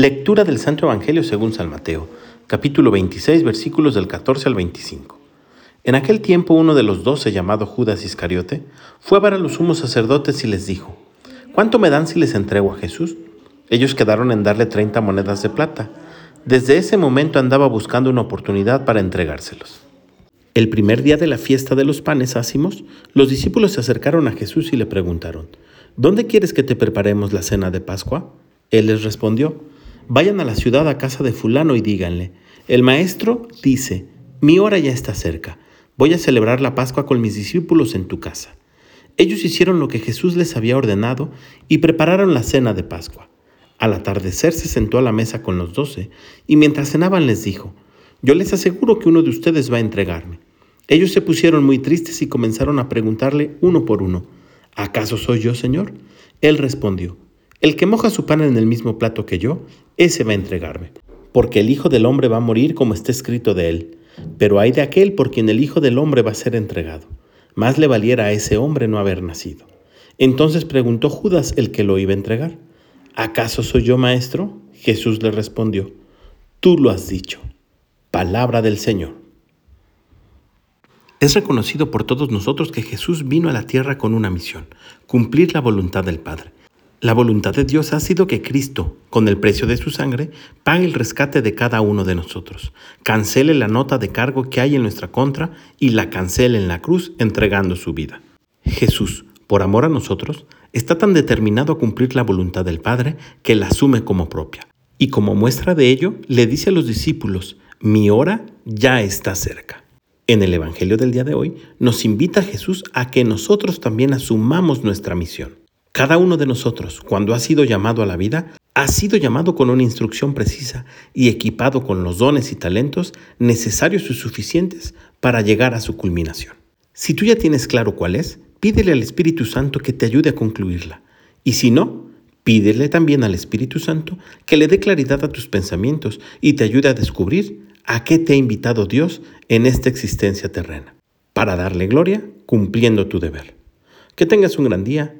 Lectura del Santo Evangelio según San Mateo, capítulo 26, versículos del 14 al 25. En aquel tiempo uno de los doce, llamado Judas Iscariote, fue a ver a los sumos sacerdotes y les dijo, ¿Cuánto me dan si les entrego a Jesús? Ellos quedaron en darle treinta monedas de plata. Desde ese momento andaba buscando una oportunidad para entregárselos. El primer día de la fiesta de los panes ácimos, los discípulos se acercaron a Jesús y le preguntaron, ¿Dónde quieres que te preparemos la cena de Pascua? Él les respondió, Vayan a la ciudad a casa de fulano y díganle, el maestro dice, mi hora ya está cerca, voy a celebrar la Pascua con mis discípulos en tu casa. Ellos hicieron lo que Jesús les había ordenado y prepararon la cena de Pascua. Al atardecer se sentó a la mesa con los doce y mientras cenaban les dijo, yo les aseguro que uno de ustedes va a entregarme. Ellos se pusieron muy tristes y comenzaron a preguntarle uno por uno, ¿acaso soy yo, Señor? Él respondió, el que moja su pan en el mismo plato que yo, ese va a entregarme. Porque el Hijo del Hombre va a morir como está escrito de él. Pero hay de aquel por quien el Hijo del Hombre va a ser entregado. Más le valiera a ese hombre no haber nacido. Entonces preguntó Judas el que lo iba a entregar. ¿Acaso soy yo maestro? Jesús le respondió. Tú lo has dicho. Palabra del Señor. Es reconocido por todos nosotros que Jesús vino a la tierra con una misión, cumplir la voluntad del Padre. La voluntad de Dios ha sido que Cristo, con el precio de su sangre, pague el rescate de cada uno de nosotros, cancele la nota de cargo que hay en nuestra contra y la cancele en la cruz entregando su vida. Jesús, por amor a nosotros, está tan determinado a cumplir la voluntad del Padre que la asume como propia. Y como muestra de ello, le dice a los discípulos, mi hora ya está cerca. En el Evangelio del día de hoy nos invita Jesús a que nosotros también asumamos nuestra misión. Cada uno de nosotros, cuando ha sido llamado a la vida, ha sido llamado con una instrucción precisa y equipado con los dones y talentos necesarios y suficientes para llegar a su culminación. Si tú ya tienes claro cuál es, pídele al Espíritu Santo que te ayude a concluirla. Y si no, pídele también al Espíritu Santo que le dé claridad a tus pensamientos y te ayude a descubrir a qué te ha invitado Dios en esta existencia terrena, para darle gloria cumpliendo tu deber. Que tengas un gran día